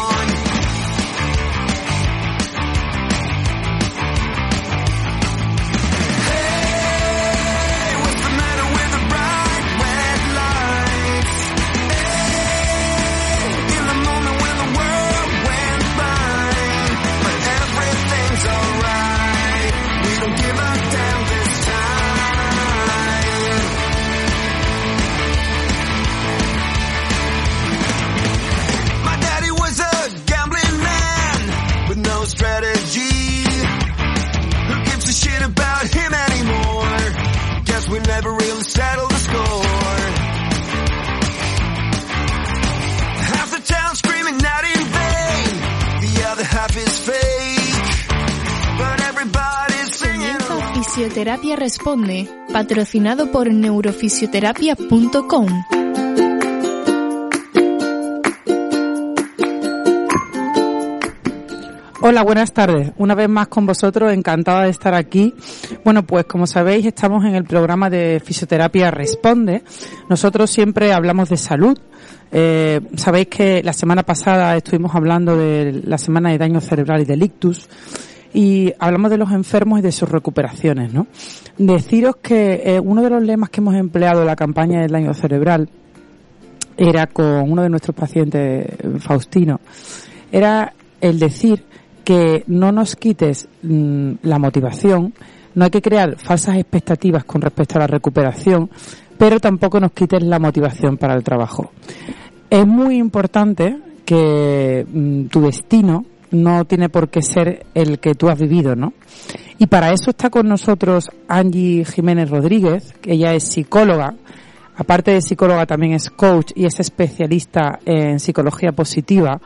on. Fisioterapia Responde, patrocinado por neurofisioterapia.com. Hola, buenas tardes. Una vez más con vosotros, encantada de estar aquí. Bueno, pues como sabéis, estamos en el programa de Fisioterapia Responde. Nosotros siempre hablamos de salud. Eh, sabéis que la semana pasada estuvimos hablando de la semana de daño cerebral y del ictus y hablamos de los enfermos y de sus recuperaciones, ¿no? Deciros que eh, uno de los lemas que hemos empleado en la campaña del daño cerebral era con uno de nuestros pacientes, Faustino, era el decir que no nos quites mm, la motivación, no hay que crear falsas expectativas con respecto a la recuperación, pero tampoco nos quites la motivación para el trabajo. Es muy importante que mm, tu destino no tiene por qué ser el que tú has vivido, ¿no? Y para eso está con nosotros Angie Jiménez Rodríguez, que ella es psicóloga, aparte de psicóloga también es coach y es especialista en psicología positiva,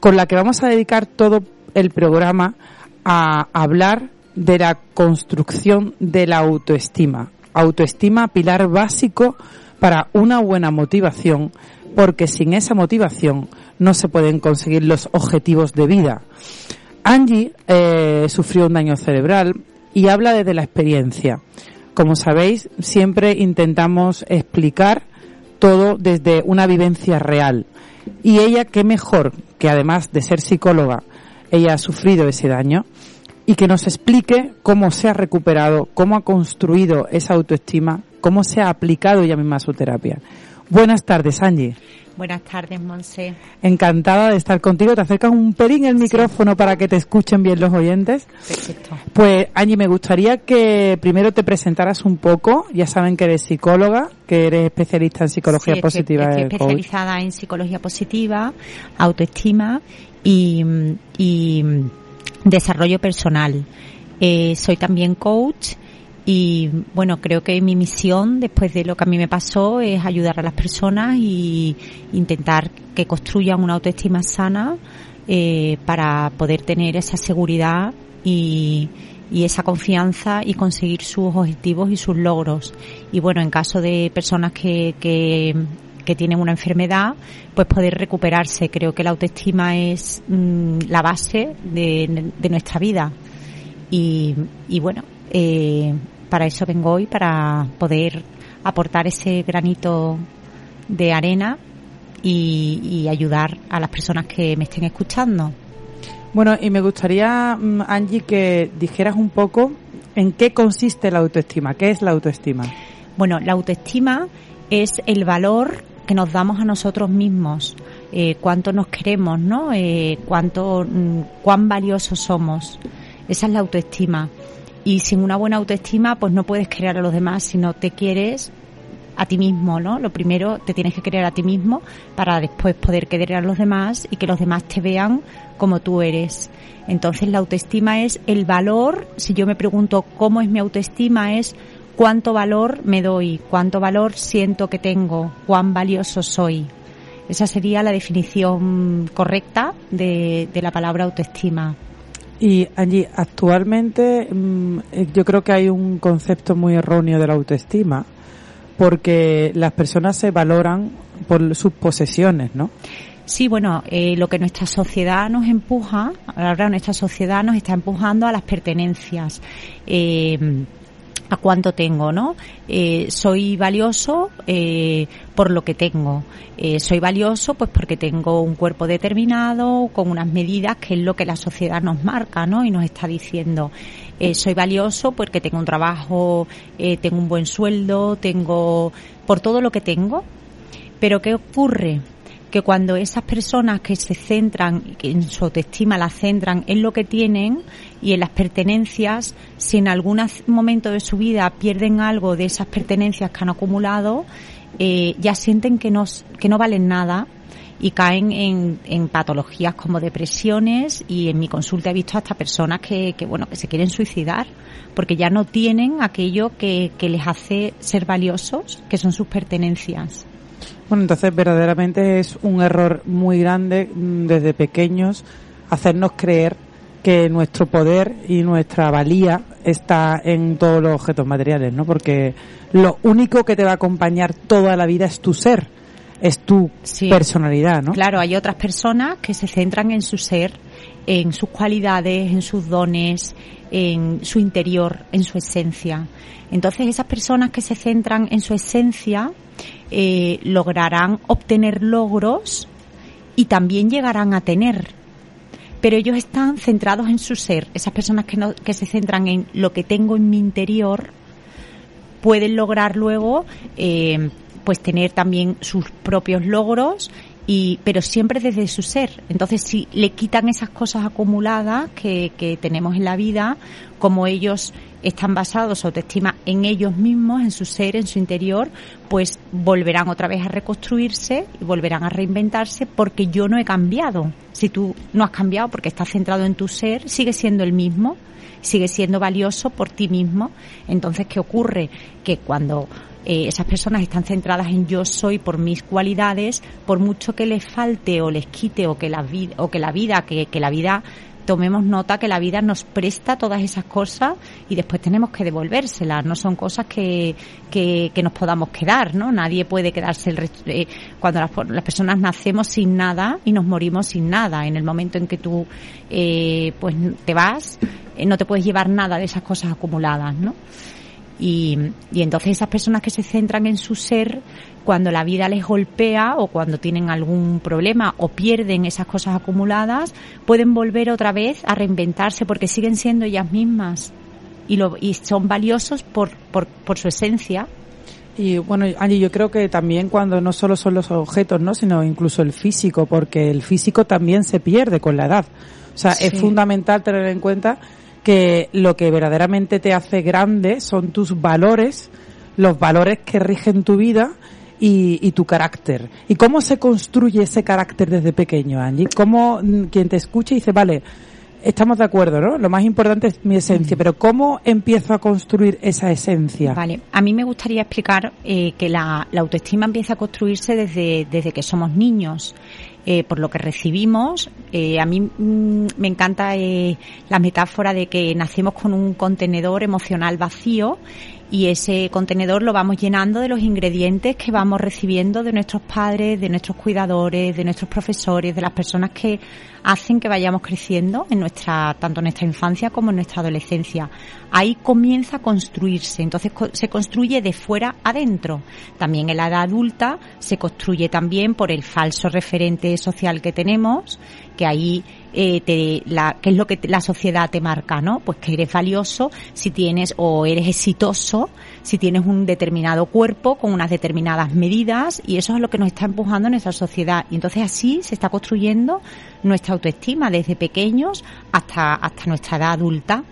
con la que vamos a dedicar todo el programa a hablar de la construcción de la autoestima. Autoestima, pilar básico para una buena motivación, porque sin esa motivación no se pueden conseguir los objetivos de vida. Angie eh, sufrió un daño cerebral y habla desde la experiencia. Como sabéis, siempre intentamos explicar todo desde una vivencia real. Y ella, qué mejor que además de ser psicóloga, ella ha sufrido ese daño y que nos explique cómo se ha recuperado, cómo ha construido esa autoestima, cómo se ha aplicado ella misma su terapia. Buenas tardes, Angie. Buenas tardes, Monse. Encantada de estar contigo. Te acercas un pelín el micrófono para que te escuchen bien los oyentes. Perfecto. Pues, Angie, me gustaría que primero te presentaras un poco. Ya saben que eres psicóloga, que eres especialista en psicología positiva. Estoy, especializada en psicología positiva, autoestima y, y desarrollo personal. Eh, soy también coach y bueno, creo que mi misión después de lo que a mí me pasó es ayudar a las personas y intentar que construyan una autoestima sana eh, para poder tener esa seguridad y, y esa confianza y conseguir sus objetivos y sus logros. Y bueno, en caso de personas que, que, que tienen una enfermedad, pues poder recuperarse. Creo que la autoestima es mm, la base de, de, nuestra vida. Y, y bueno, eh, para eso vengo hoy, para poder aportar ese granito de arena y, ayudar a las personas que me estén escuchando. Bueno, y me gustaría, mm, Angie, que dijeras un poco en qué consiste la autoestima, qué es la autoestima. Bueno, la autoestima es el valor que nos damos a nosotros mismos, eh, cuánto nos queremos, ¿no? Eh, cuánto, mm, cuán valiosos somos. Esa es la autoestima y sin una buena autoestima pues no puedes crear a los demás si no te quieres a ti mismo, ¿no? Lo primero te tienes que creer a ti mismo para después poder querer a los demás y que los demás te vean como tú eres. Entonces la autoestima es el valor, si yo me pregunto cómo es mi autoestima, es cuánto valor me doy, cuánto valor siento que tengo, cuán valioso soy. Esa sería la definición correcta de, la palabra autoestima. Y allí, actualmente, mm, eh, yo creo que hay un concepto muy erróneo de la autoestima, porque las personas se valoran por sus posesiones, ¿no? Sí, bueno, eh, lo que nuestra sociedad nos empuja, ahora nuestra sociedad nos está empujando a las pertenencias. Eh, a cuánto tengo, ¿no? Eh, soy valioso eh, por lo que tengo. Eh, soy valioso pues porque tengo un cuerpo determinado, con unas medidas que es lo que la sociedad nos marca, ¿no? Y nos está diciendo. soy valioso porque tengo un trabajo, tengo un buen sueldo, tengo por todo lo que tengo. Pero ¿qué ocurre? Que cuando esas personas que se centran, que en su autoestima la centran en lo que tienen y en las pertenencias, si en algún momento de su vida pierden algo de esas pertenencias que han acumulado, eh, ya sienten que no, que no valen nada y caen en, en, patologías como depresiones y en mi consulta he visto hasta personas que, que, bueno que se quieren suicidar porque ya no tienen aquello que, que les hace ser valiosos que son sus pertenencias. Bueno, entonces verdaderamente es un error muy grande mm, desde pequeños hacernos creer que nuestro poder y nuestra valía está en todos los objetos materiales, ¿no? Porque lo único que te va a acompañar toda la vida es tu ser, es tu personalidad, ¿no? Claro, hay otras personas que se centran en su ser, en sus cualidades, en sus dones, en su interior, en su esencia. Entonces, esas personas que se centran en su esencia eh, lograrán obtener logros y también llegarán a tener. Pero ellos están centrados en su ser. Esas personas que, no, que se centran en lo que tengo en mi interior pueden lograr luego eh, pues tener también sus propios logros y pero siempre desde su ser. Entonces, si le quitan esas cosas acumuladas que, que tenemos en la vida, como ellos están basados su autoestima en ellos mismos, en su ser, en su interior, pues volverán otra vez a reconstruirse y volverán a reinventarse porque yo no he cambiado. Si tú no has cambiado porque estás centrado en tu ser, sigue siendo el mismo, sigue siendo valioso por ti mismo. Entonces, ¿qué ocurre? Que cuando eh, esas personas están centradas en yo soy por mis cualidades, por mucho que les falte o les quite o que la vida, o que la vida, que, que la vida tomemos nota que la vida nos presta todas esas cosas y después tenemos que devolvérselas. No son cosas que, que, nos podamos quedar, ¿no? Nadie puede quedarse el eh, cuando las, las, personas nacemos sin nada y nos morimos sin nada. En el momento en que tú eh, pues te vas, eh, no te puedes llevar nada de esas cosas acumuladas, ¿no? Y, y entonces esas personas que se centran en su ser, cuando la vida les golpea o cuando tienen algún problema o pierden esas cosas acumuladas, pueden volver otra vez a reinventarse porque siguen siendo ellas mismas y, lo, y son valiosos por, por, por su esencia. Y bueno, Angie, yo creo que también cuando no solo son los objetos, ¿no? sino incluso el físico, porque el físico también se pierde con la edad. O sea, es fundamental tener en cuenta que lo que verdaderamente te hace grande son tus valores, los valores que rigen tu vida y, tu carácter. ¿Y cómo se construye ese carácter desde pequeño, Angie? ¿Cómo mm, quien te escucha dice, vale, estamos de acuerdo, ¿no? Lo más importante es mi esencia, pero ¿cómo empiezo a construir esa esencia? Vale, a mí me gustaría explicar eh, que la, autoestima empieza a construirse desde, desde que somos niños. Eh, por lo que recibimos. Eh, a mí mm, me encanta eh, la metáfora de que nacemos con un contenedor emocional vacío y ese contenedor lo vamos llenando de los ingredientes que vamos recibiendo de nuestros padres, de nuestros cuidadores, de nuestros profesores, de las personas que hacen que vayamos creciendo en nuestra, tanto en nuestra infancia como en nuestra adolescencia. Ahí comienza a construirse, entonces se construye de fuera adentro. También en la edad adulta se construye también por el falso referente social que tenemos, que ahí eh, te, la, qué es lo que la sociedad te marca, ¿no? Pues que eres valioso si tienes o eres exitoso si tienes un determinado cuerpo con unas determinadas medidas y eso es lo que nos está empujando en nuestra sociedad. Y entonces así se está construyendo nuestra autoestima desde pequeños hasta, hasta nuestra edad adulta.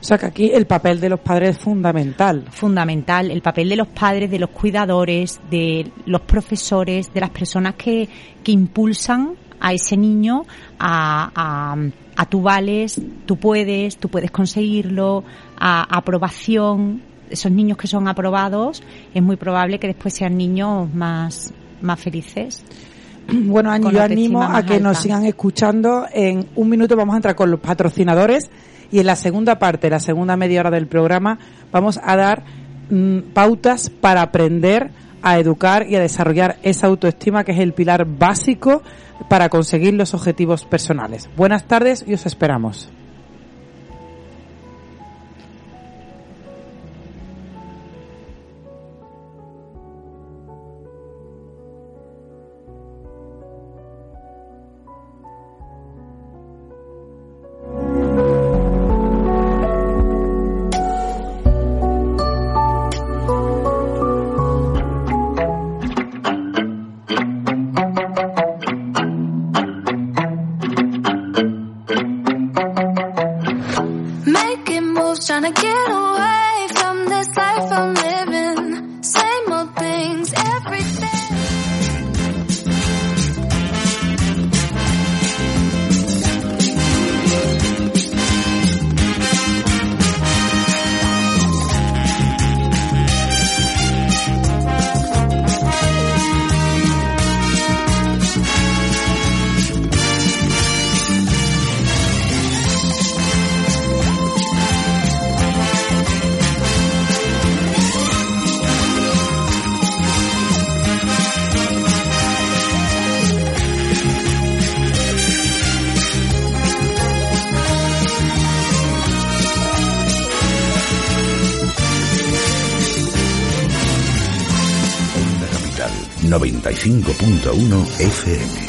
O sea que aquí el papel de los padres es fundamental. Fundamental, el papel de los padres, de los cuidadores, de los profesores, de las personas que, que impulsan a ese niño a, a, a tú vales, tú puedes, tú puedes conseguirlo, a aprobación. Esos niños que son aprobados, es muy probable que después sean niños más, más felices. Bueno, Ani, yo animo a que nos sigan escuchando. En un minuto vamos a entrar con los patrocinadores y en la segunda parte, la segunda media hora del programa, vamos a dar mm, pautas para aprender a educar y a desarrollar esa autoestima que es el pilar básico para conseguir los objetivos personales. Buenas tardes y os esperamos.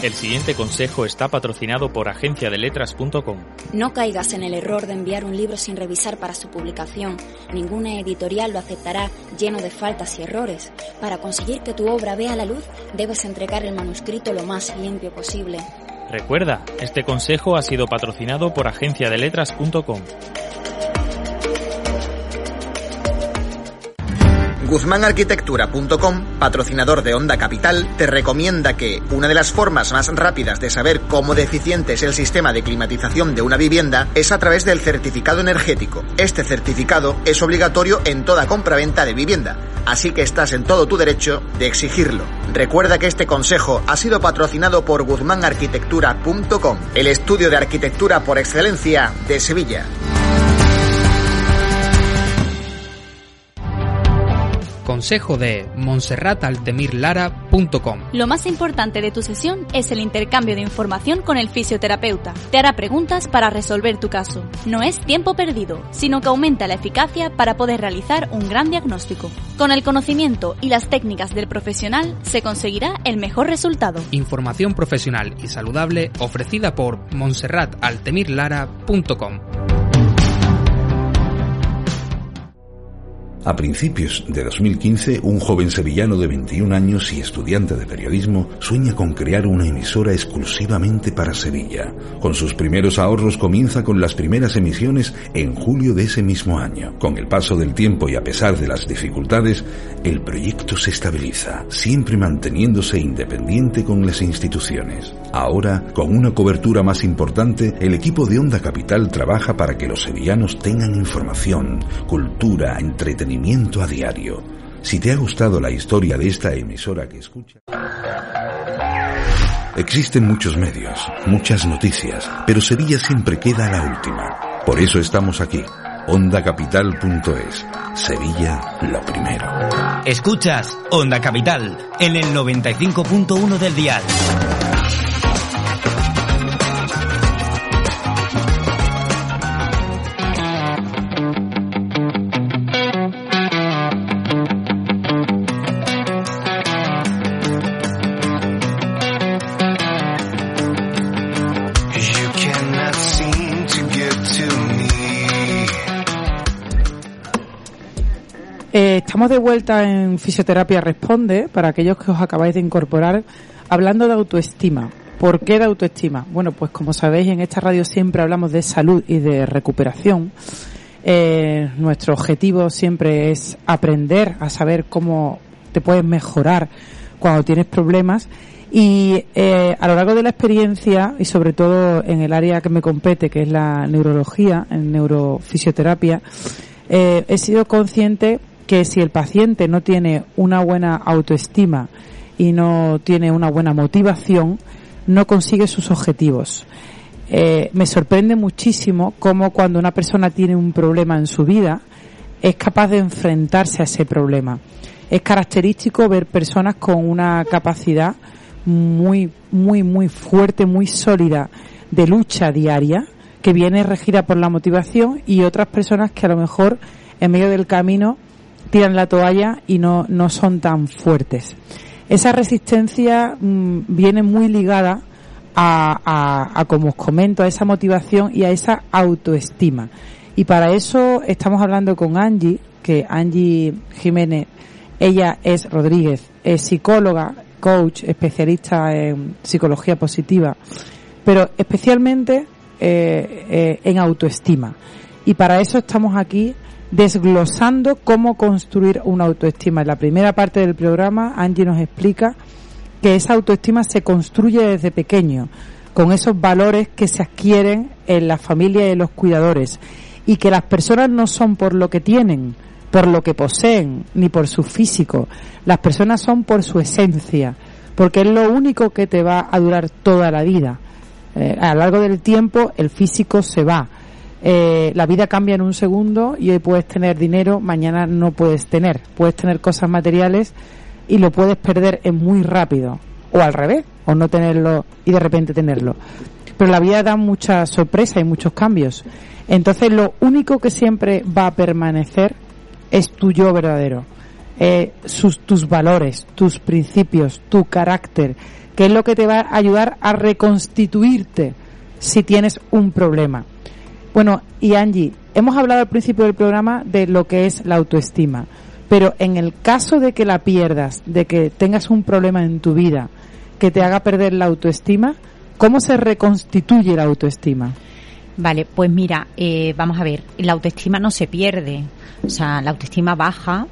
El siguiente consejo está patrocinado por agenciadeletras.com. No caigas en el error de enviar un libro sin revisar para su publicación. Ninguna editorial lo aceptará lleno de faltas y errores. Para conseguir que tu obra vea la luz, debes entregar el manuscrito lo más limpio posible. Recuerda, este consejo ha sido patrocinado por agenciadeletras.com. GuzmánArquitectura.com, patrocinador de Onda Capital, te recomienda que una de las formas más rápidas de saber cómo deficiente es el sistema de climatización de una vivienda es a través del certificado energético. Este certificado es obligatorio en toda compraventa de vivienda, así que estás en todo tu derecho de exigirlo. Recuerda que este consejo ha sido patrocinado por GuzmánArquitectura.com, el estudio de arquitectura por excelencia de Sevilla. Consejo de monserrataltemirlara.com. Lo más importante de tu sesión es el intercambio de información con el fisioterapeuta. Te hará preguntas para resolver tu caso. No es tiempo perdido, sino que aumenta la eficacia para poder realizar un gran diagnóstico. Con el conocimiento y las técnicas del profesional se conseguirá el mejor resultado. Información profesional y saludable ofrecida por monserrataltemirlara.com. A principios de 2015, un joven sevillano de 21 años y estudiante de periodismo sueña con crear una emisora exclusivamente para Sevilla. Con sus primeros ahorros comienza con las primeras emisiones en julio de ese mismo año. Con el paso del tiempo y a pesar de las dificultades, el proyecto se estabiliza, siempre manteniéndose independiente con las instituciones. Ahora, con una cobertura más importante, el equipo de Onda Capital trabaja para que los sevillanos tengan información, cultura, entretenimiento, a diario. Si te ha gustado la historia de esta emisora que escucha... Existen muchos medios, muchas noticias, pero Sevilla siempre queda la última. Por eso estamos aquí. OndaCapital.es. Sevilla, lo primero. Escuchas Onda Capital en el 95.1 del dial. Estamos de vuelta en Fisioterapia Responde, para aquellos que os acabáis de incorporar, hablando de autoestima. ¿Por qué de autoestima? Bueno, pues como sabéis, en esta radio siempre hablamos de salud y de recuperación. Eh, nuestro objetivo siempre es aprender a saber cómo te puedes mejorar cuando tienes problemas y eh, a lo largo de la experiencia y sobre todo en el área que me compete, que es la neurología, en neurofisioterapia, eh, he sido consciente que si el paciente no tiene una buena autoestima y no tiene una buena motivación, no consigue sus objetivos. Eh, me sorprende muchísimo cómo cuando una persona tiene un problema en su vida es capaz de enfrentarse a ese problema. Es característico ver personas con una capacidad muy, muy, muy fuerte, muy sólida de lucha diaria, que viene regida por la motivación y otras personas que a lo mejor en medio del camino tiran la toalla y no, no son tan fuertes. Esa resistencia mm, viene muy ligada a, a, como os comento, a esa motivación y a esa autoestima. Y para eso estamos hablando con Angie, que Angie Jiménez, ella es Rodríguez, es psicóloga, coach, especialista en psicología positiva, pero especialmente eh, eh, en autoestima. Y para eso estamos aquí desglosando cómo construir una autoestima. En la primera parte del programa, Angie nos explica que esa autoestima se construye desde pequeño, con esos valores que se adquieren en la familia y en los cuidadores, y que las personas no son por lo que tienen, por lo que poseen, ni por su físico, las personas son por su esencia, porque es lo único que te va a durar toda la vida. Eh, a lo largo del tiempo el físico se va. Eh, la vida cambia en un segundo y hoy puedes tener dinero, mañana no puedes tener. Puedes tener cosas materiales y lo puedes perder en muy rápido. O al revés, o no tenerlo y de repente tenerlo. Pero la vida da mucha sorpresa y muchos cambios. Entonces lo único que siempre va a permanecer es tu yo verdadero. Eh, sus, tus valores, tus principios, tu carácter, que es lo que te va a ayudar a reconstituirte si tienes un problema. Bueno, y Angie, hemos hablado al principio del programa de lo que es la autoestima, pero en el caso de que la pierdas, de que tengas un problema en tu vida que te haga perder la autoestima, ¿cómo se reconstituye la autoestima? Vale, pues mira, eh, vamos a ver, la autoestima no se pierde, o sea, la autoestima baja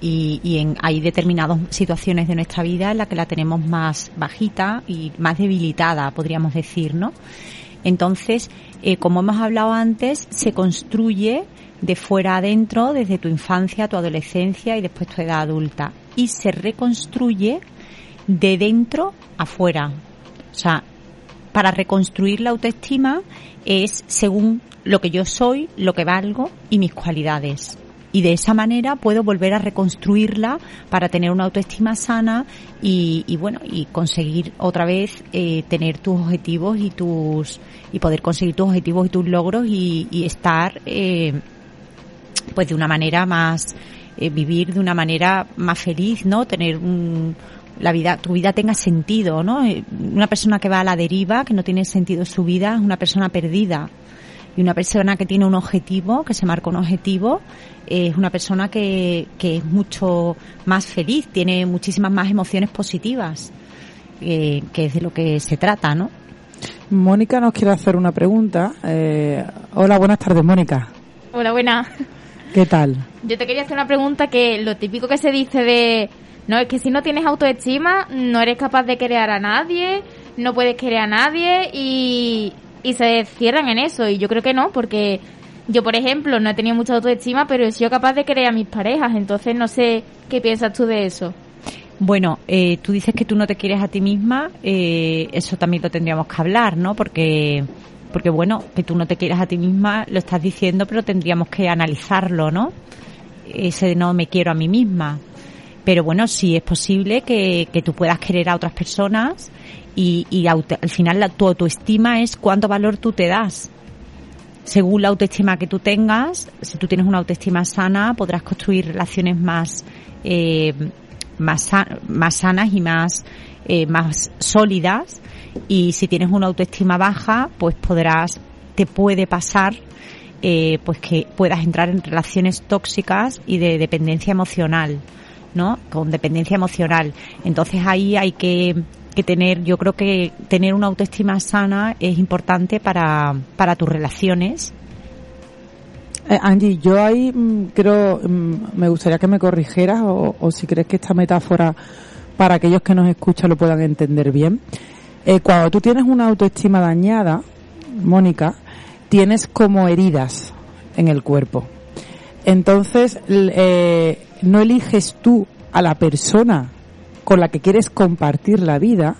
y, y en, hay determinadas situaciones de nuestra vida en las que la tenemos más bajita y más debilitada, podríamos decir, ¿no? Entonces, eh, como hemos hablado antes, se construye de fuera adentro, desde tu infancia, tu adolescencia y después tu edad adulta. Y se reconstruye de dentro afuera. O sea, para reconstruir la autoestima es según lo que yo soy, lo que valgo y mis cualidades y de esa manera puedo volver a reconstruirla para tener una autoestima sana y, bueno y conseguir otra vez eh, tener tus objetivos y tus y poder conseguir tus objetivos y tus logros y, estar eh, pues de una manera más eh, vivir de una manera más feliz no tener un, la vida, tu vida tenga sentido, ¿no? Una persona que va a la deriva, que no tiene sentido su vida, es una persona perdida. Y una persona que tiene un objetivo, que se marca un objetivo, es una persona que, que es mucho más feliz, tiene muchísimas más emociones positivas, eh, que es de lo que se trata, ¿no? Mónica nos quiere hacer una pregunta. Eh, hola, buenas tardes, Mónica. Hola, buenas. ¿Qué tal? Yo te quería hacer una pregunta que lo típico que se dice de, no, es que si no tienes autoestima, no eres capaz de crear a nadie, no puedes querer a nadie y, y se cierran en eso. Y yo creo que no, porque yo, por ejemplo, no he tenido mucha autoestima, pero he sido capaz de querer a mis parejas. Entonces, no sé qué piensas tú de eso. Bueno, eh, tú dices que tú no te quieres a ti misma, eh, eso también lo tendríamos que hablar, ¿no? Porque, porque bueno, que tú no te quieras a ti misma, lo estás diciendo, pero tendríamos que analizarlo, ¿no? Ese no me quiero a mí misma. Pero bueno, sí es posible que, que tú puedas querer a otras personas y, y al final la, tu autoestima es cuánto valor tú te das según la autoestima que tú tengas, si tú tienes una autoestima sana, podrás construir relaciones más, eh, más, más sanas y más, eh, más sólidas. Y si tienes una autoestima baja, pues podrás, te puede pasar, eh, pues que puedas entrar en relaciones tóxicas y de dependencia emocional, ¿no? Con dependencia emocional. Entonces ahí hay que que tener, yo creo que tener una autoestima sana es importante para, para tus relaciones. Eh, Angie, yo ahí mm, creo, mm, me gustaría que me corrigeras o, o, si crees que esta metáfora para aquellos que nos escuchan lo puedan entender bien. Eh, cuando tú tienes una autoestima dañada, Mónica, tienes como heridas en el cuerpo. Entonces, eh, no eliges tú a la persona con la que quieres compartir la vida,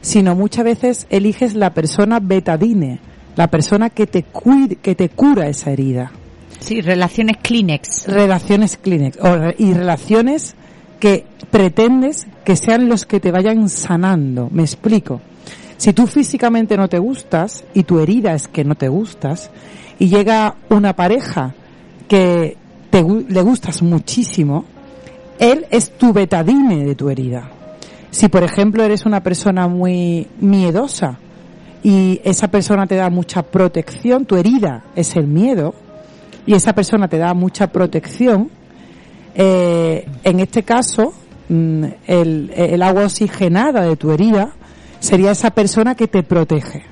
sino muchas veces eliges la persona betadine, la persona que te, que te cura esa herida. Sí, relaciones Kleenex. Relaciones Kleenex. y relaciones que pretendes que sean los que te vayan sanando. Me explico. Si tú físicamente no te gustas y tu herida es que no te gustas y llega una pareja que te, le gustas muchísimo, él es tu betadine de tu herida. Si por ejemplo eres una persona muy miedosa y esa persona te da mucha protección, tu herida es el miedo y esa persona te da mucha protección, eh, en este caso mm, el, el agua oxigenada de tu herida sería esa persona que te protege.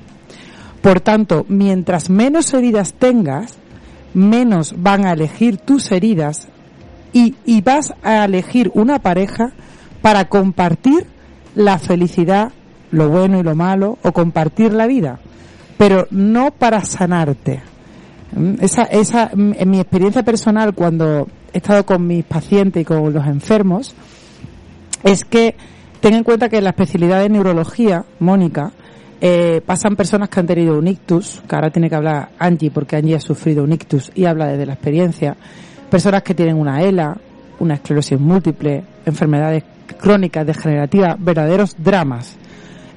Por tanto, mientras menos heridas tengas, menos van a elegir tus heridas y, y, vas a elegir una pareja para compartir la felicidad, lo bueno y lo malo, o compartir la vida, pero no para sanarte. Mm, esa, esa, mm, en mi experiencia personal, cuando he estado con mis pacientes y con los enfermos, es que Ten en cuenta que en la especialidad de neurología, Mónica, eh, pasan personas que han tenido un ictus, que ahora tiene que hablar Angie porque Angie ha sufrido un ictus y habla desde la experiencia, personas que tienen una ELA, una esclerosis múltiple, enfermedades crónicas, degenerativas, verdaderos dramas,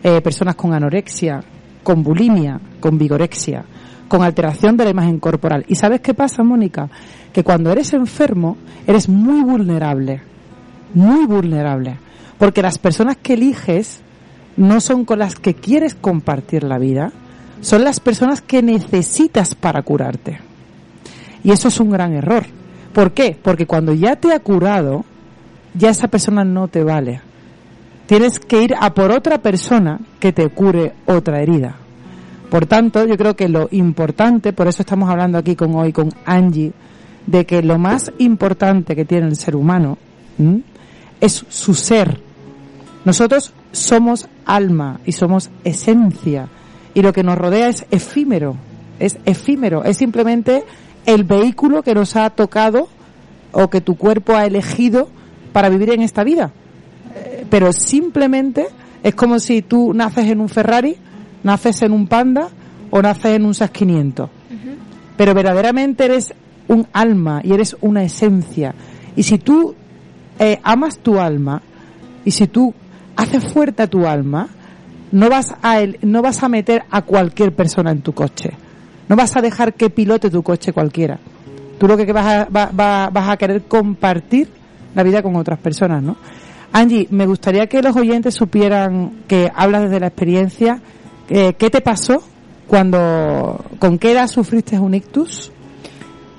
eh, personas con anorexia, con bulimia, con vigorexia, con alteración de la imagen corporal. ¿Y sabes qué pasa, Mónica? Que cuando eres enfermo, eres muy vulnerable, muy vulnerable. Porque las personas que eliges no son con las que quieres compartir la vida, son las personas que necesitas para curarte. Y eso es un gran error. ¿Por qué? Porque cuando ya te ha curado, ya esa persona no te vale. Tienes que ir a por otra persona que te cure otra herida. Por tanto, yo creo que lo importante, por eso estamos hablando aquí con hoy con Angie, de que lo más importante que tiene el ser humano es su ser, nosotros somos alma y somos esencia y lo que nos rodea es efímero, es efímero, es simplemente el vehículo que nos ha tocado o que tu cuerpo ha elegido para vivir en esta vida. Pero simplemente es como si tú naces en un Ferrari, naces en un Panda o naces en un SAS 500. Pero verdaderamente eres un alma y eres una esencia. Y si tú eh, amas tu alma y si tú hace fuerte a tu alma, no vas a, no vas a meter a cualquier persona en tu coche. No vas a dejar que pilote tu coche cualquiera. Tú lo que vas a, vas a querer compartir la vida con otras personas, ¿no? Angie, me gustaría que los oyentes supieran que hablas desde la experiencia. Eh, ¿Qué te pasó cuando, con qué edad sufriste un ictus?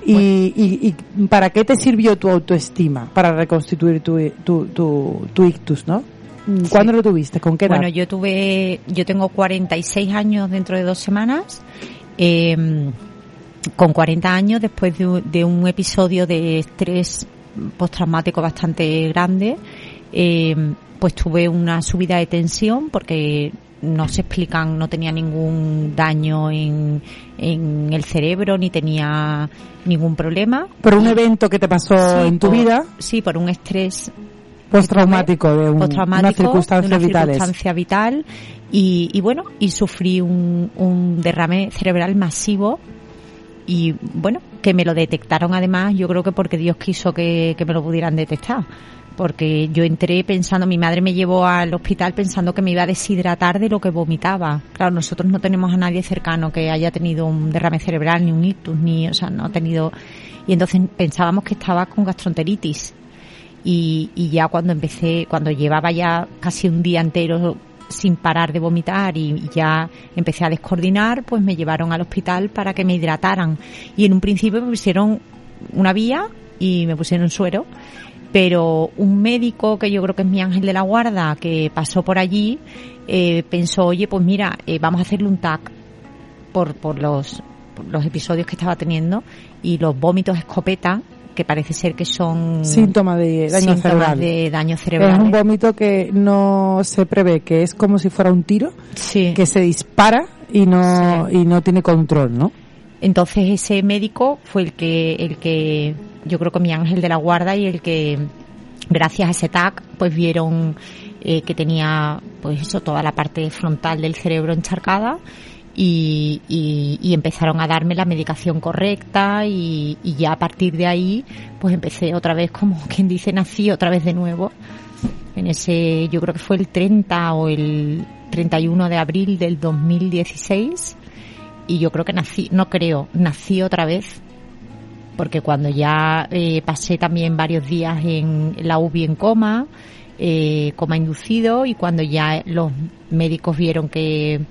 Y, y, para qué te sirvió tu autoestima para reconstituir tu, tu, tu, tu ictus, ¿no? ¿Cuándo lo tuviste? ¿Con qué edad? Bueno, yo tuve, yo tengo 46 años dentro de dos semanas. Eh, con 40 años, después de, un episodio de estrés postraumático bastante grande, eh, pues tuve una subida de tensión porque no se explican, no tenía ningún daño en, en el cerebro ni tenía ningún problema. ¿Por un evento que te pasó en tu vida? Sí, por un estrés postraumático de una circunstancia, circunstancia vital. Y, y, bueno y sufrí un, un derrame cerebral masivo. Y bueno que me lo detectaron además yo creo que porque Dios quiso que, que me lo pudieran detectar. Porque yo entré pensando, mi madre me llevó al hospital pensando que me iba a deshidratar de lo que vomitaba. Claro, nosotros no tenemos a nadie cercano que haya tenido un derrame cerebral, ni un ictus, ni, o sea, no ha tenido, y entonces pensábamos que estaba con gastroenteritis y, ya cuando empecé, cuando llevaba ya casi un día entero sin parar de vomitar y ya empecé a descoordinar, pues me llevaron al hospital para que me hidrataran. Y en un principio me pusieron una vía y me pusieron suero, pero un médico que yo creo que es mi ángel de la guarda, que pasó por allí, eh, pensó, oye, pues mira, eh, vamos a hacerle un TAC por, por los, por los episodios que estaba teniendo y los vómitos escopeta que parece ser que son síntomas de daño cerebral. de daño cerebral. Es un vómito que no se prevé, que es como si fuera un tiro, que se dispara y no y no tiene control, ¿no? Entonces ese médico fue el que el que yo creo que mi ángel de la guarda y el que gracias a ese TAC pues vieron eh, que tenía, pues eso, toda la parte frontal del cerebro encharcada. Y, y, empezaron a darme la medicación correcta y, y, ya a partir de ahí pues empecé otra vez como quien dice nací otra vez de nuevo. En ese yo creo que fue el 30 o el 31 de abril del 2016 y yo creo que nací no creo nací otra vez. Porque cuando ya eh, pasé también varios días en la UBI en coma, eh, coma inducido, y cuando ya los médicos vieron que,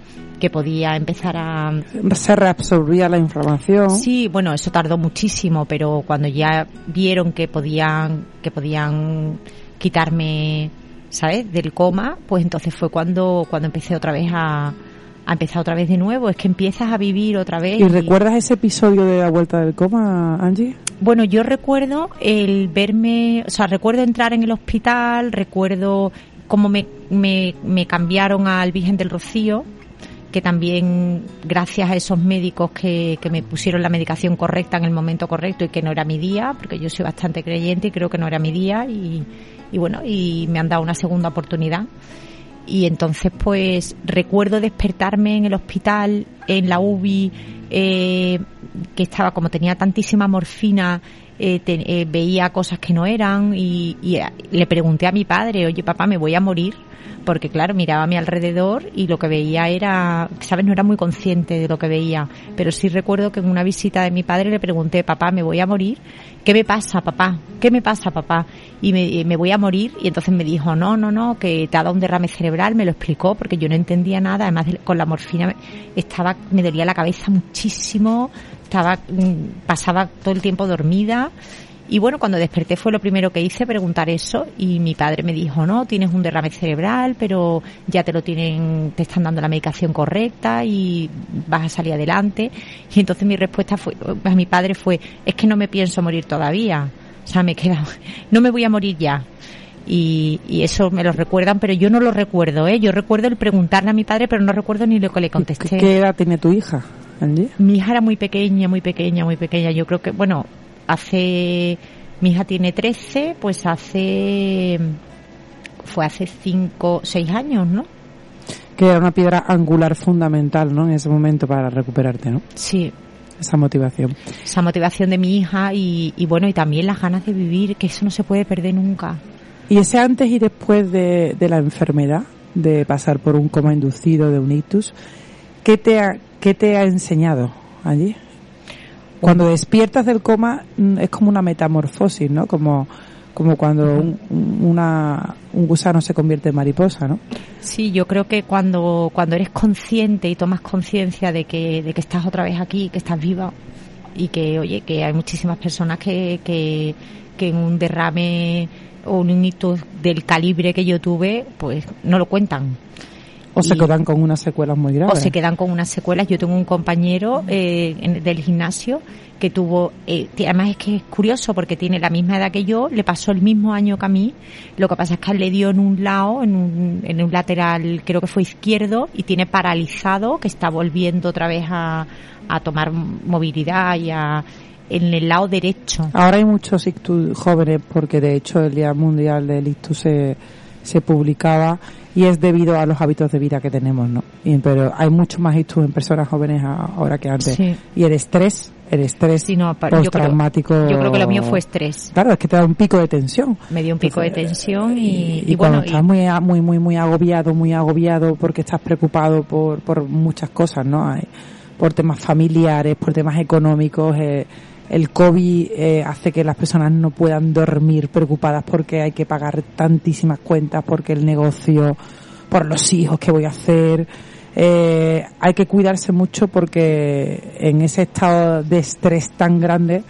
que podía empezar a... Se reabsorbía la inflamación. Sí, bueno, eso tardó muchísimo, pero cuando ya vieron que podían, que podían quitarme, ¿sabes?, del coma, pues entonces fue cuando, cuando empecé otra vez a, a empezar otra vez de nuevo, es que empiezas a vivir otra vez. ¿Y, recuerdas ese episodio de la vuelta del coma, Angie? Bueno, yo recuerdo el verme, o sea, recuerdo entrar en el hospital, recuerdo cómo me, me, me cambiaron al Virgen del Rocío, que también gracias a esos médicos que, que me pusieron la medicación correcta en el momento correcto y que no era mi día, porque yo soy bastante creyente y creo que no era mi día y, y bueno, y me han dado una segunda oportunidad y entonces pues recuerdo despertarme en el hospital, en la UBI, eh, que estaba como tenía tantísima morfina, eh, eh, veía cosas que no eran y, y, le pregunté a mi padre, oye papá, me voy a morir porque claro, miraba a mi alrededor y lo que veía era, sabes, no era muy consciente de lo que veía, pero sí recuerdo que en una visita de mi padre le pregunté, papá, me voy a morir, ¿qué me pasa, papá? ¿Qué me pasa, papá? Y me, me voy a morir y entonces me dijo, no, no, no, que te ha dado un derrame cerebral, me lo explicó porque yo no entendía nada, además con la morfina estaba, me dolía la cabeza muchísimo, estaba, mm, pasaba todo el tiempo dormida y bueno, cuando desperté fue lo primero que hice, preguntar eso, y mi padre me dijo, no, tienes un derrame cerebral, pero ya te lo tienen, te están dando la medicación correcta y vas a salir adelante. Y entonces mi respuesta fue, a mi padre fue, es que no me pienso morir todavía. O sea, me queda, no me voy a morir ya. Y, y, eso me lo recuerdan, pero yo no lo recuerdo, ¿eh? Yo recuerdo el preguntarle a mi padre, pero no recuerdo ni lo que le contesté. ¿Qué edad tiene tu hija, Angie? Mi hija era muy pequeña, muy pequeña, muy pequeña. Yo creo que, bueno, hace, mi hija tiene 13, pues hace, fue hace 5, 6 años, ¿no? Que era una piedra angular fundamental, ¿no? En ese momento para recuperarte, ¿no? Sí. Esa motivación. Esa motivación de mi hija y, y bueno, y también las ganas de vivir, que eso no se puede perder nunca. ¿Y ese antes y después de, de la enfermedad, de pasar por un coma inducido, de un ictus, qué te ha, qué te ha enseñado allí? Cuando despiertas del coma mm, es como una metamorfosis, ¿no? Como, como cuando un, una, un gusano se convierte en mariposa, ¿no? Sí, yo creo que cuando, cuando eres consciente y tomas conciencia de que, de que estás otra vez aquí, que estás viva y que, oye, que hay muchísimas personas que, que, que en un derrame o un hito del calibre que yo tuve, pues no lo cuentan. O se quedan con unas secuelas muy graves. O se quedan con unas secuelas. Yo tengo un compañero eh, en, del gimnasio que tuvo, eh, además es que es curioso porque tiene la misma edad que yo, le pasó el mismo año que a mí, lo que pasa es que le dio en un lado, en un, en un lateral, creo que fue izquierdo, y tiene paralizado, que está volviendo otra vez a, a tomar movilidad y a, en el lado derecho. Ahora hay muchos ictus jóvenes porque de hecho el Día Mundial del Ictus se, se publicaba y es debido a los hábitos de vida que tenemos, ¿no? Y, pero hay mucho más ictus en personas jóvenes ahora que antes. Sí. Y el estrés, el estrés Sí, no, postraumático. Yo creo, yo creo que lo mío fue estrés. Claro, es que te da un pico de tensión. Me dio un pico de tensión y, Y, y cuando bueno, estás muy, muy, muy, muy agobiado, muy agobiado porque estás preocupado por, por muchas cosas, ¿no? Hay- por temas familiares, por temas económicos, eh, el COVID eh, hace que las personas no puedan dormir preocupadas porque hay que pagar tantísimas cuentas, porque el negocio, por los hijos que voy a hacer. Eh, hay que cuidarse mucho porque en ese estado de estrés tan grande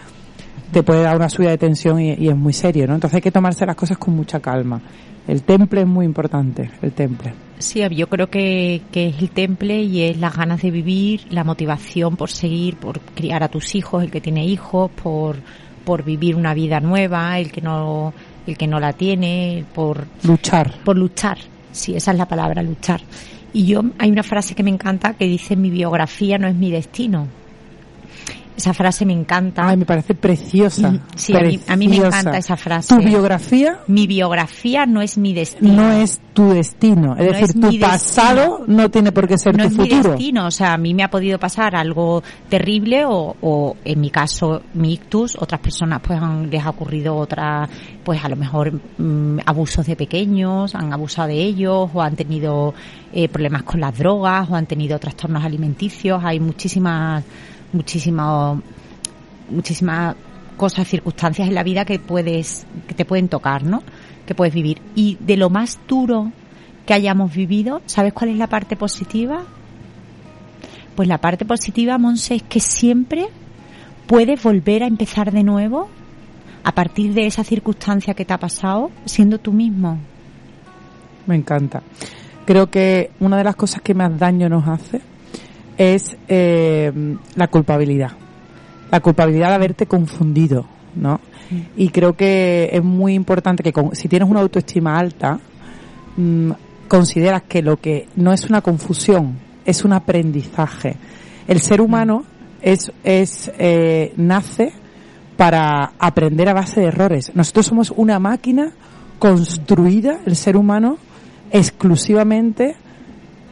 te puede dar una subida de tensión y, y es muy serio, ¿no? Entonces hay que tomarse las cosas con mucha calma. El temple es muy importante, el temple. Sí, yo creo que, que es el temple y es las ganas de vivir, la motivación por seguir, por criar a tus hijos, el que tiene hijos, por, por vivir una vida nueva, el que no, el que no la tiene, por Luchar. por luchar. Sí, esa es la palabra, luchar. Y yo, hay una frase que me encanta que dice mi biografía no es mi destino. Esa frase me encanta. Ay, me parece preciosa. Sí, a mí, a mí me encanta esa frase. ¿Tu biografía? Mi biografía no es mi destino. No es tu destino. Es No decir, es tu pasado no tiene por qué ser no tu es mi futuro. destino, o sea, a mí me ha podido pasar algo terrible o, o en mi caso mi ictus, otras personas pues han, les ha ocurrido otra, pues a lo mejor mm, abusos de pequeños, han abusado de ellos o han tenido eh, problemas con las drogas o han tenido trastornos alimenticios, hay muchísimas, muchísimas, muchísimas cosas, circunstancias en la vida que puedes, que te pueden tocar, ¿no? Que puedes vivir. Y de lo más duro que hayamos vivido, ¿sabes cuál es la parte positiva? Pues la parte positiva, Monse, es que siempre puedes volver a empezar de nuevo a partir de esa circunstancia que te ha pasado, siendo tú mismo. Me encanta. Creo que una de las cosas que más daño nos hace es eh, la culpabilidad. La culpabilidad de haberte confundido, ¿no? Y creo que es muy importante que con- si tienes una autoestima alta, mm, consideras que lo que no es una confusión, es un aprendizaje. El ser humano es, es eh, nace para aprender a base de errores. Nosotros somos una máquina construida, el ser humano, exclusivamente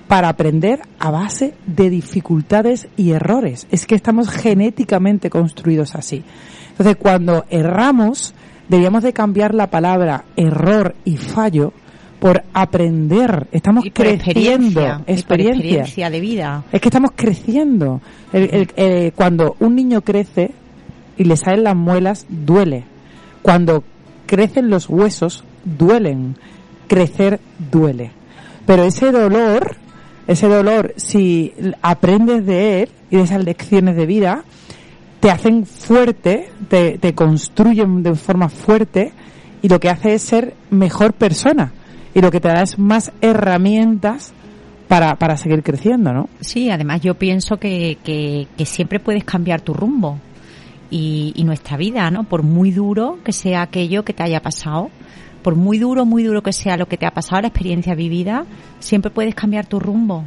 para aprender a base de dificultades y errores. Es que estamos genéticamente construidos así. Entonces, cuando erramos, deberíamos de cambiar la palabra error y fallo por aprender. Estamos Y por creciendo. experiencia, y por experiencia de vida. Es que estamos creciendo. El- el- cuando un niño crece y le salen las muelas, duele. Cuando crecen los huesos, duelen. Crecer duele. Pero ese dolor, ese dolor, si aprendes de él y de esas lecciones de vida, te hacen fuerte, te, te construyen de forma fuerte y lo que hace es ser mejor persona. Y lo que te da es más herramientas para, para seguir creciendo, ¿no? Sí, además yo pienso que, que, que siempre puedes cambiar tu rumbo y, y nuestra vida, ¿no? Por muy duro que sea aquello que te haya pasado, por muy duro, muy duro que sea lo que te ha pasado, la experiencia vivida, siempre puedes cambiar tu rumbo.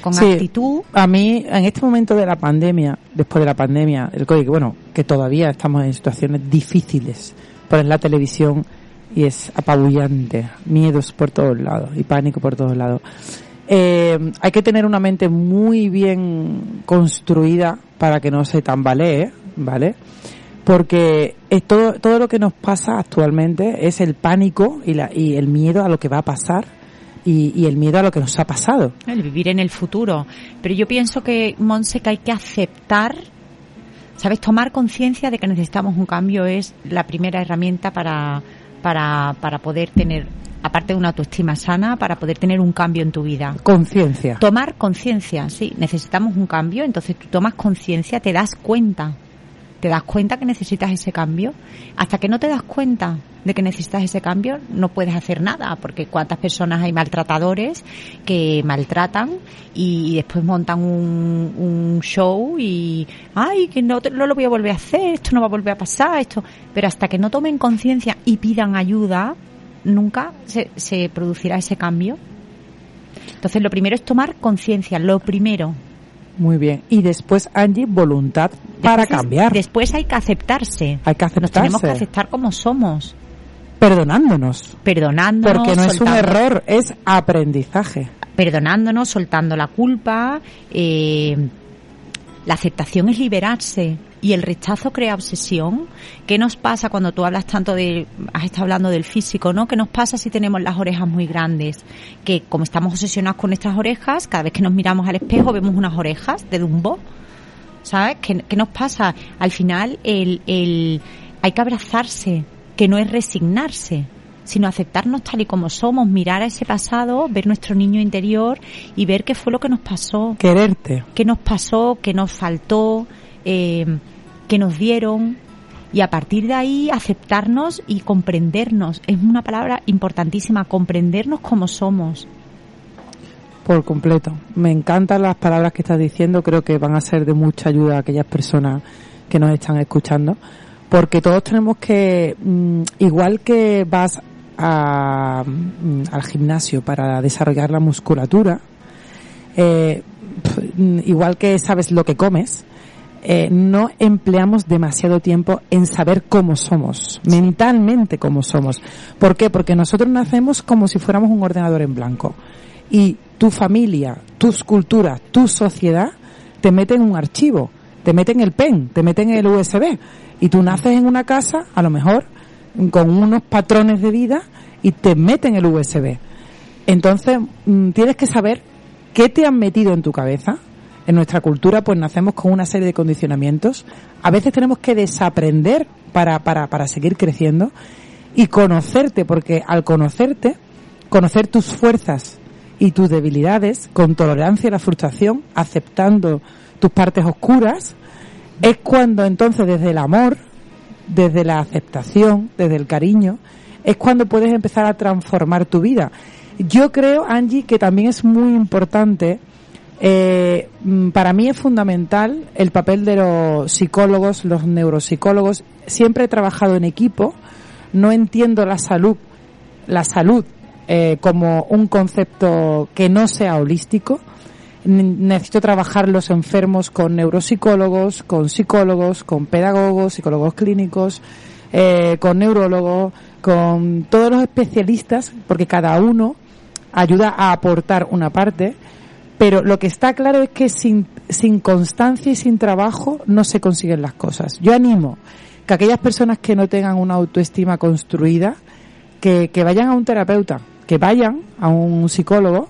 Con Sí, actitud. A mí, en este momento de la pandemia, después de la pandemia, el COVID, bueno, que todavía estamos en situaciones difíciles, pones la televisión y es apabullante, miedos por todos lados y pánico por todos lados. Eh, hay que tener una mente muy bien construida para que no se tambalee, ¿vale? Porque eh, todo, todo lo que nos pasa actualmente es el pánico y, la, y el miedo a lo que va a pasar y, y el miedo a lo que nos ha pasado. el vivir en el futuro. Pero yo pienso que, Monse, que hay que aceptar, ¿sabes? Tomar conciencia de que necesitamos un cambio es la primera herramienta para, para, para poder tener, aparte de una autoestima sana, para poder tener un cambio en tu vida. Conciencia. Tomar conciencia, sí, necesitamos un cambio, entonces tú tomas conciencia, te das cuenta, te das cuenta que necesitas ese cambio. Hasta que no te das cuenta de que necesitas ese cambio, no puedes hacer nada, porque cuántas personas hay maltratadores que maltratan y después montan un, un show y, ay, que no, no lo voy a volver a hacer, esto no va a volver a pasar, esto. Pero hasta que no tomen conciencia y pidan ayuda, nunca se, se producirá ese cambio. Entonces, lo primero es tomar conciencia, lo primero. Muy bien. Y después, Angie, voluntad para Después es- cambiar. Después hay que aceptarse. Hay que Nos tenemos que aceptarse. aceptar como somos, Perdonándonos. perdonándonos. Porque no es un error, es aprendizaje. Perdonándonos, soltando la culpa. eh, la aceptación es liberarse y el rechazo crea obsesión. ¿Qué nos pasa cuando tú hablas tanto de, has estado hablando del físico, ¿no? ¿Qué nos pasa si tenemos las orejas muy grandes? Que como estamos obsesionados con nuestras orejas, cada vez que nos miramos al espejo vemos unas orejas de Dumbo. ¿Sabes? ¿Qué, qué nos pasa? Al final, el, el, hay que abrazarse, que no es resignarse, sino aceptarnos tal y como somos, mirar a ese pasado, ver nuestro niño interior y ver qué fue lo que nos pasó, Quererte. qué nos pasó, qué nos faltó, eh, qué nos dieron. Y a partir de ahí aceptarnos y comprendernos. Es una palabra importantísima, comprendernos como somos. Por completo. Me encantan las palabras que estás diciendo. Creo que van a ser de mucha ayuda a aquellas personas que nos están escuchando. Porque todos tenemos que, mm, igual que vas a, mm, al gimnasio para desarrollar la musculatura, eh, mm, igual que sabes lo que comes, eh, no empleamos demasiado tiempo en saber cómo somos, mentalmente cómo somos. ¿Por qué? Porque nosotros nacemos como si fuéramos un ordenador en blanco. Y tu familia, tus culturas, tu sociedad te meten un archivo, te meten el pen, te meten el USB. Y tú naces en una casa, a lo mejor, con unos patrones de vida y te meten el USB. Entonces, mm, tienes que saber qué te han metido en tu cabeza, en nuestra cultura pues nacemos con una serie de condicionamientos. A veces tenemos que desaprender para, para, para seguir creciendo y conocerte, porque al conocerte, conocer tus fuerzas y tus debilidades, con tolerancia a la frustración, aceptando tus partes oscuras, es cuando entonces desde el amor, desde la aceptación, desde el cariño, es cuando puedes empezar a transformar tu vida. Yo creo, Angie, que también es muy importante eh, mm, para mí es fundamental el papel de los psicólogos, los neuropsicólogos. Siempre he trabajado en equipo. No entiendo la salud, la salud eh, como un concepto que no sea holístico. Necesito trabajar los enfermos con neuropsicólogos, con psicólogos, con pedagogos, psicólogos clínicos, eh, con neurólogos, con todos los especialistas, porque cada uno ayuda a aportar una parte pero lo que está claro es que sin, sin constancia y sin trabajo no se consiguen las cosas. Yo animo que aquellas personas que no tengan una autoestima construida, que, que vayan a un terapeuta, que vayan a un psicólogo,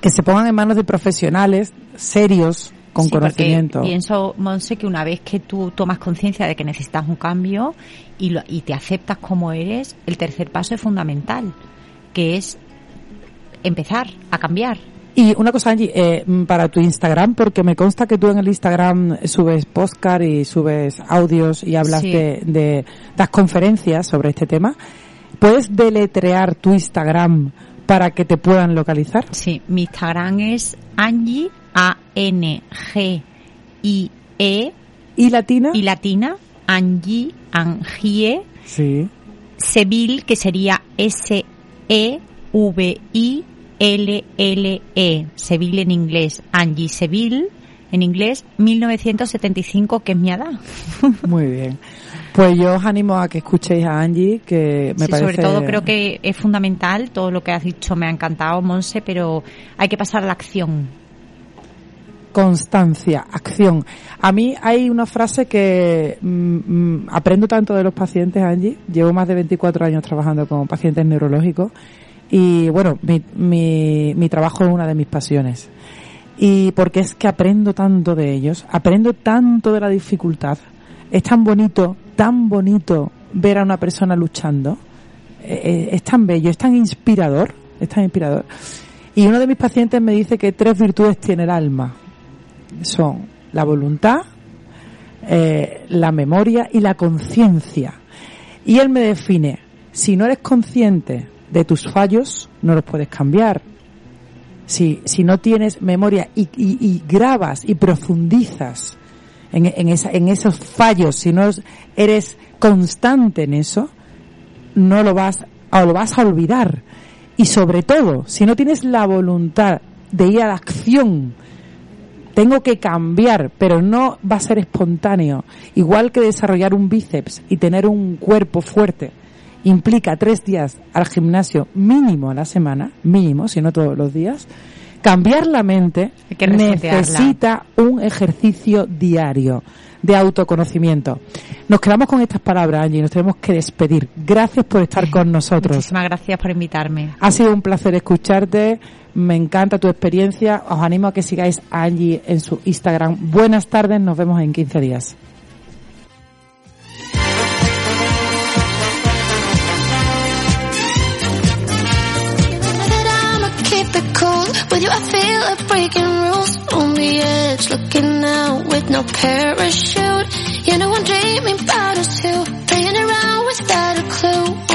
que se pongan en manos de profesionales serios, con conocimiento. Pienso, Monse, que una vez que tú tomas conciencia de que necesitas un cambio y, lo, y te aceptas como eres, el tercer paso es fundamental, que es empezar a cambiar, y una cosa, Angie, eh, mm, para tu Instagram, porque me consta que tú en el Instagram subes podcast y subes audios y hablas de, de das conferencias sobre este tema. ¿Puedes deletrear tu Instagram para que te puedan localizar? Sí, mi Instagram es Angie, A-N-G-I-E. ¿Y latina? Y latina, Angie, Angie. Sí. Seville, que sería S-E-V-I L-L-E, Seville en inglés, Angie Seville en inglés, 1975, que es mi edad. Muy bien. Pues yo os animo a que escuchéis a Angie, que me parece... Sobre todo creo que es fundamental, todo lo que has dicho me ha encantado, Monse, pero hay que pasar a la acción. Constancia, acción. A mí hay una frase que mm, mm, aprendo tanto de los pacientes, Angie. Llevo más de 24 años trabajando con pacientes neurológicos y bueno, mi, mi, mi trabajo es una de mis pasiones. Y porque es que aprendo tanto de ellos, aprendo tanto de la dificultad. Es tan bonito, tan bonito ver a una persona luchando. Eh, eh, es tan bello, es tan inspirador, es tan inspirador. Y uno de mis pacientes me dice que tres virtudes tiene el alma. Son la voluntad, eh, la memoria y la conciencia. Y él me define, si no eres consciente de tus fallos no los puedes cambiar. Si, si no tienes memoria y, y, grabas y profundizas en, en, esa, en esos fallos, si no eres constante en eso, no lo vas, o lo vas a olvidar. Y sobre todo, si no tienes la voluntad de ir a la acción, tengo que cambiar, pero no va a ser espontáneo. Igual que desarrollar un bíceps y tener un cuerpo fuerte implica tres días al gimnasio mínimo a la semana, mínimo, si no todos los días, cambiar la mente necesita un ejercicio diario de autoconocimiento. Nos quedamos con estas palabras, Angie, y nos tenemos que despedir. Gracias por estar con nosotros. Muchísimas gracias por invitarme. Ha sido un placer escucharte. Me encanta tu experiencia. Os animo a que sigáis a Angie en su Instagram. Buenas tardes, nos vemos en 15 días. cold. With you, I feel like breaking rules. On the edge, looking out with no parachute. You know I'm dreaming about us too. Playing around without a clue.